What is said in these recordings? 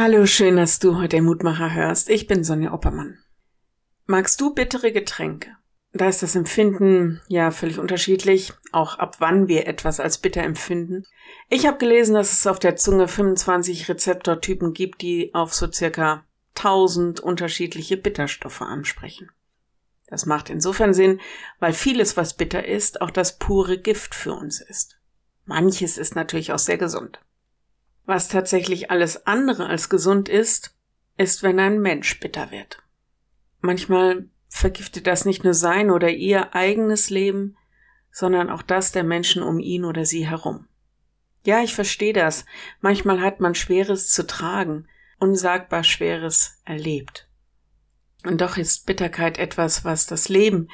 Hallo, schön, dass du heute den Mutmacher hörst. Ich bin Sonja Oppermann. Magst du bittere Getränke? Da ist das Empfinden ja völlig unterschiedlich, auch ab wann wir etwas als bitter empfinden. Ich habe gelesen, dass es auf der Zunge 25 Rezeptortypen gibt, die auf so circa 1000 unterschiedliche Bitterstoffe ansprechen. Das macht insofern Sinn, weil vieles, was bitter ist, auch das pure Gift für uns ist. Manches ist natürlich auch sehr gesund. Was tatsächlich alles andere als gesund ist, ist, wenn ein Mensch bitter wird. Manchmal vergiftet das nicht nur sein oder ihr eigenes Leben, sondern auch das der Menschen um ihn oder sie herum. Ja, ich verstehe das. Manchmal hat man Schweres zu tragen, unsagbar Schweres erlebt. Und doch ist Bitterkeit etwas, was das Leben,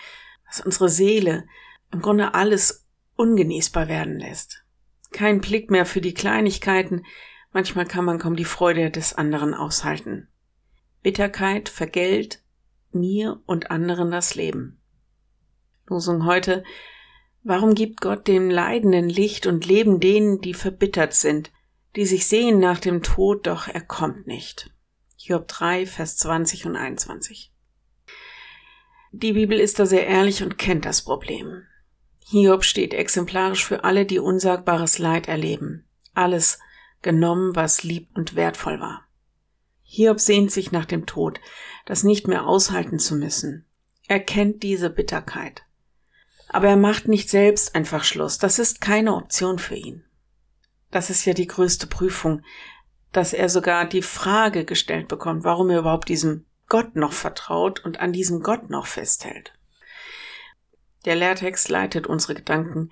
was unsere Seele, im Grunde alles ungenießbar werden lässt. Kein Blick mehr für die Kleinigkeiten, manchmal kann man kaum die Freude des anderen aushalten. Bitterkeit vergällt mir und anderen das Leben. Losung heute Warum gibt Gott dem Leidenden Licht und Leben denen, die verbittert sind, die sich sehen nach dem Tod, doch er kommt nicht? Hiob 3, Vers 20 und 21. Die Bibel ist da sehr ehrlich und kennt das Problem. Hiob steht exemplarisch für alle, die unsagbares Leid erleben. Alles genommen, was lieb und wertvoll war. Hiob sehnt sich nach dem Tod, das nicht mehr aushalten zu müssen. Er kennt diese Bitterkeit. Aber er macht nicht selbst einfach Schluss. Das ist keine Option für ihn. Das ist ja die größte Prüfung, dass er sogar die Frage gestellt bekommt, warum er überhaupt diesem Gott noch vertraut und an diesem Gott noch festhält. Der Lehrtext leitet unsere Gedanken.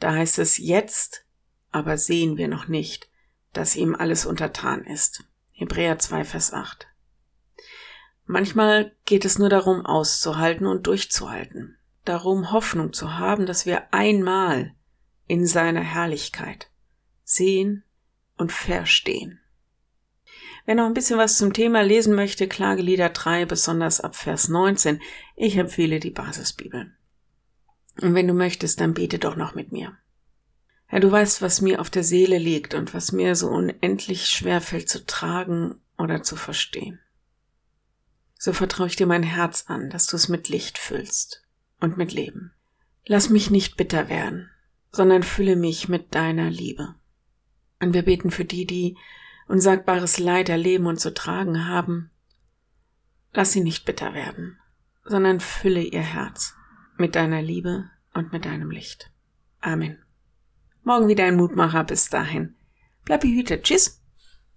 Da heißt es jetzt, aber sehen wir noch nicht, dass ihm alles untertan ist. Hebräer 2, Vers 8. Manchmal geht es nur darum, auszuhalten und durchzuhalten darum, Hoffnung zu haben, dass wir einmal in seiner Herrlichkeit sehen und verstehen. Wer noch ein bisschen was zum Thema lesen möchte, Klagelieder 3, besonders ab Vers 19, ich empfehle die Basisbibel. Und wenn du möchtest, dann bete doch noch mit mir. Herr, du weißt, was mir auf der Seele liegt und was mir so unendlich schwer fällt zu tragen oder zu verstehen. So vertraue ich dir mein Herz an, dass du es mit Licht füllst und mit Leben. Lass mich nicht bitter werden, sondern fülle mich mit deiner Liebe. Und wir beten für die, die unsagbares Leid erleben und zu tragen haben. Lass sie nicht bitter werden, sondern fülle ihr Herz mit deiner Liebe und mit deinem Licht. Amen. Morgen wieder ein Mutmacher. Bis dahin. Bleib behütet. Tschüss.